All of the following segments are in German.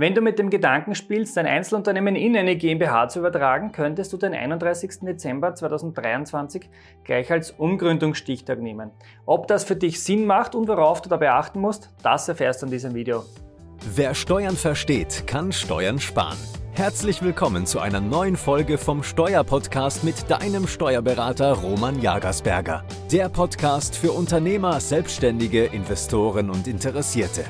Wenn du mit dem Gedanken spielst, dein Einzelunternehmen in eine GmbH zu übertragen, könntest du den 31. Dezember 2023 gleich als Umgründungsstichtag nehmen. Ob das für dich Sinn macht und worauf du dabei achten musst, das erfährst du in diesem Video. Wer Steuern versteht, kann Steuern sparen. Herzlich willkommen zu einer neuen Folge vom Steuerpodcast mit deinem Steuerberater Roman Jagersberger. Der Podcast für Unternehmer, Selbstständige, Investoren und Interessierte.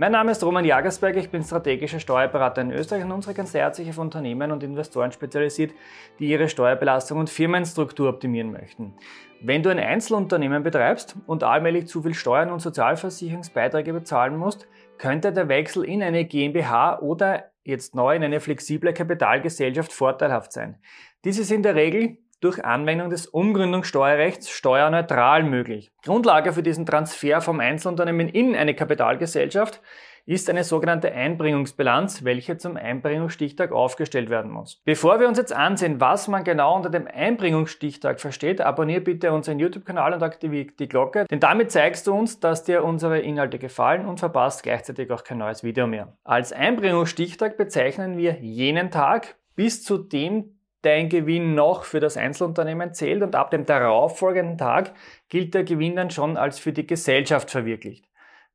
Mein Name ist Roman Jagersberg, ich bin strategischer Steuerberater in Österreich und unsere Kanzlei hat sich auf Unternehmen und Investoren spezialisiert, die ihre Steuerbelastung und Firmenstruktur optimieren möchten. Wenn du ein Einzelunternehmen betreibst und allmählich zu viel Steuern und Sozialversicherungsbeiträge bezahlen musst, könnte der Wechsel in eine GmbH oder jetzt neu in eine flexible Kapitalgesellschaft vorteilhaft sein. Dies ist in der Regel durch Anwendung des Umgründungssteuerrechts steuerneutral möglich. Grundlage für diesen Transfer vom Einzelunternehmen in eine Kapitalgesellschaft ist eine sogenannte Einbringungsbilanz, welche zum Einbringungsstichtag aufgestellt werden muss. Bevor wir uns jetzt ansehen, was man genau unter dem Einbringungsstichtag versteht, abonniere bitte unseren YouTube-Kanal und aktiviere die Glocke, denn damit zeigst du uns, dass dir unsere Inhalte gefallen und verpasst gleichzeitig auch kein neues Video mehr. Als Einbringungsstichtag bezeichnen wir jenen Tag, bis zu dem dein Gewinn noch für das Einzelunternehmen zählt und ab dem darauffolgenden Tag gilt der Gewinn dann schon als für die Gesellschaft verwirklicht.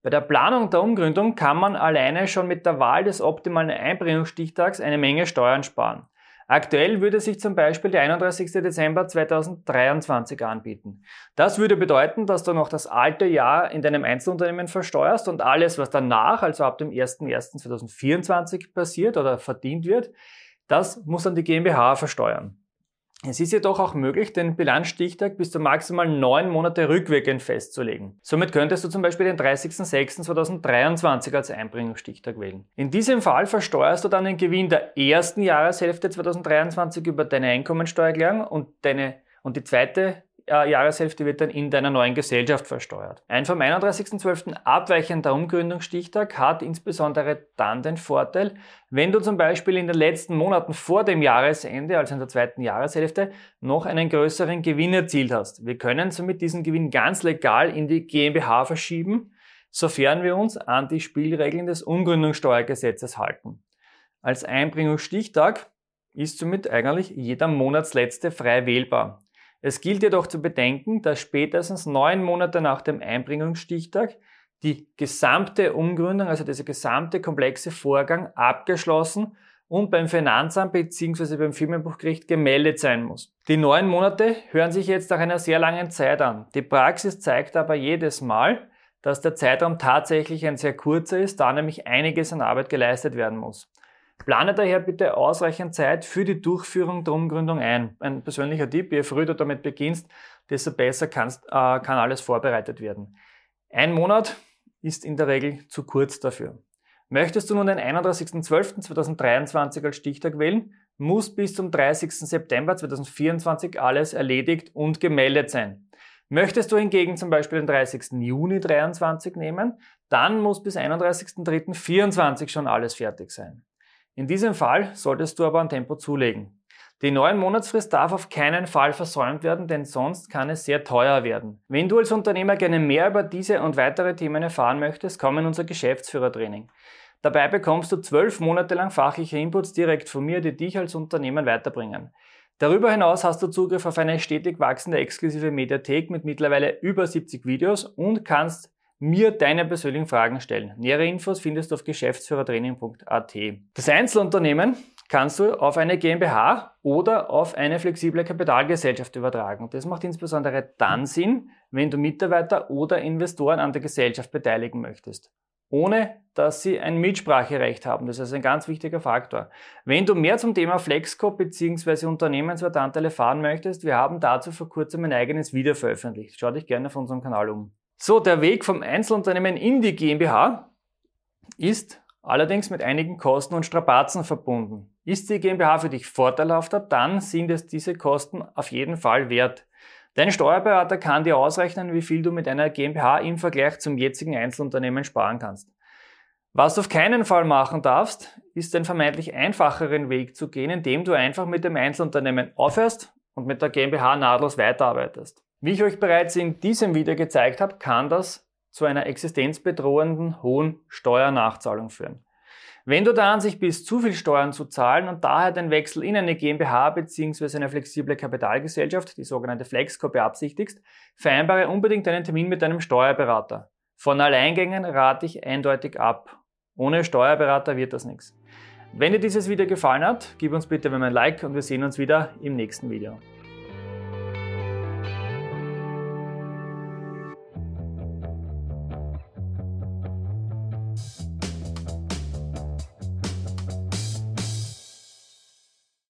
Bei der Planung der Umgründung kann man alleine schon mit der Wahl des optimalen Einbringungsstichtags eine Menge Steuern sparen. Aktuell würde sich zum Beispiel der 31. Dezember 2023 anbieten. Das würde bedeuten, dass du noch das alte Jahr in deinem Einzelunternehmen versteuerst und alles, was danach, also ab dem 01.01.2024 passiert oder verdient wird, das muss dann die GmbH versteuern. Es ist jedoch auch möglich, den Bilanzstichtag bis zu maximal neun Monate rückwirkend festzulegen. Somit könntest du zum Beispiel den 30.06.2023 als Einbringungsstichtag wählen. In diesem Fall versteuerst du dann den Gewinn der ersten Jahreshälfte 2023 über deine Einkommensteuererklärung und, deine, und die zweite äh, Jahreshälfte wird dann in deiner neuen Gesellschaft versteuert. Ein vom 31.12. abweichender Umgründungsstichtag hat insbesondere dann den Vorteil, wenn du zum Beispiel in den letzten Monaten vor dem Jahresende, also in der zweiten Jahreshälfte, noch einen größeren Gewinn erzielt hast. Wir können somit diesen Gewinn ganz legal in die GmbH verschieben, sofern wir uns an die Spielregeln des Umgründungssteuergesetzes halten. Als Einbringungsstichtag ist somit eigentlich jeder Monatsletzte frei wählbar. Es gilt jedoch zu bedenken, dass spätestens neun Monate nach dem Einbringungsstichtag die gesamte Umgründung, also dieser gesamte komplexe Vorgang abgeschlossen und beim Finanzamt bzw. beim Firmenbuchgericht gemeldet sein muss. Die neun Monate hören sich jetzt nach einer sehr langen Zeit an. Die Praxis zeigt aber jedes Mal, dass der Zeitraum tatsächlich ein sehr kurzer ist, da nämlich einiges an Arbeit geleistet werden muss. Plane daher bitte ausreichend Zeit für die Durchführung der Umgründung ein. Ein persönlicher Tipp, je früher du damit beginnst, desto besser kannst, äh, kann alles vorbereitet werden. Ein Monat ist in der Regel zu kurz dafür. Möchtest du nun den 31.12.2023 als Stichtag wählen, muss bis zum 30. September 2024 alles erledigt und gemeldet sein. Möchtest du hingegen zum Beispiel den 30. Juni 2023 nehmen, dann muss bis 31.03.2024 schon alles fertig sein. In diesem Fall solltest du aber ein Tempo zulegen. Die neuen Monatsfrist darf auf keinen Fall versäumt werden, denn sonst kann es sehr teuer werden. Wenn du als Unternehmer gerne mehr über diese und weitere Themen erfahren möchtest, komm in unser Geschäftsführertraining. Dabei bekommst du zwölf Monate lang fachliche Inputs direkt von mir, die dich als Unternehmen weiterbringen. Darüber hinaus hast du Zugriff auf eine stetig wachsende exklusive Mediathek mit mittlerweile über 70 Videos und kannst mir deine persönlichen Fragen stellen. Nähere Infos findest du auf geschäftsführertraining.at. Das Einzelunternehmen kannst du auf eine GmbH oder auf eine flexible Kapitalgesellschaft übertragen. Das macht insbesondere dann Sinn, wenn du Mitarbeiter oder Investoren an der Gesellschaft beteiligen möchtest. Ohne dass sie ein Mitspracherecht haben. Das ist ein ganz wichtiger Faktor. Wenn du mehr zum Thema Flexco bzw. Unternehmenswertanteile erfahren möchtest, wir haben dazu vor kurzem ein eigenes Video veröffentlicht. Schau dich gerne auf unserem Kanal um. So, der Weg vom Einzelunternehmen in die GmbH ist allerdings mit einigen Kosten und Strapazen verbunden. Ist die GmbH für dich vorteilhafter, dann sind es diese Kosten auf jeden Fall wert. Dein Steuerberater kann dir ausrechnen, wie viel du mit einer GmbH im Vergleich zum jetzigen Einzelunternehmen sparen kannst. Was du auf keinen Fall machen darfst, ist den vermeintlich einfacheren Weg zu gehen, indem du einfach mit dem Einzelunternehmen aufhörst und mit der GmbH nahtlos weiterarbeitest. Wie ich euch bereits in diesem Video gezeigt habe, kann das zu einer existenzbedrohenden hohen Steuernachzahlung führen. Wenn du der Ansicht bist, zu viel Steuern zu zahlen und daher den Wechsel in eine GmbH bzw. eine flexible Kapitalgesellschaft, die sogenannte Flexco, beabsichtigst, vereinbare unbedingt einen Termin mit deinem Steuerberater. Von Alleingängen rate ich eindeutig ab. Ohne Steuerberater wird das nichts. Wenn dir dieses Video gefallen hat, gib uns bitte ein Like und wir sehen uns wieder im nächsten Video.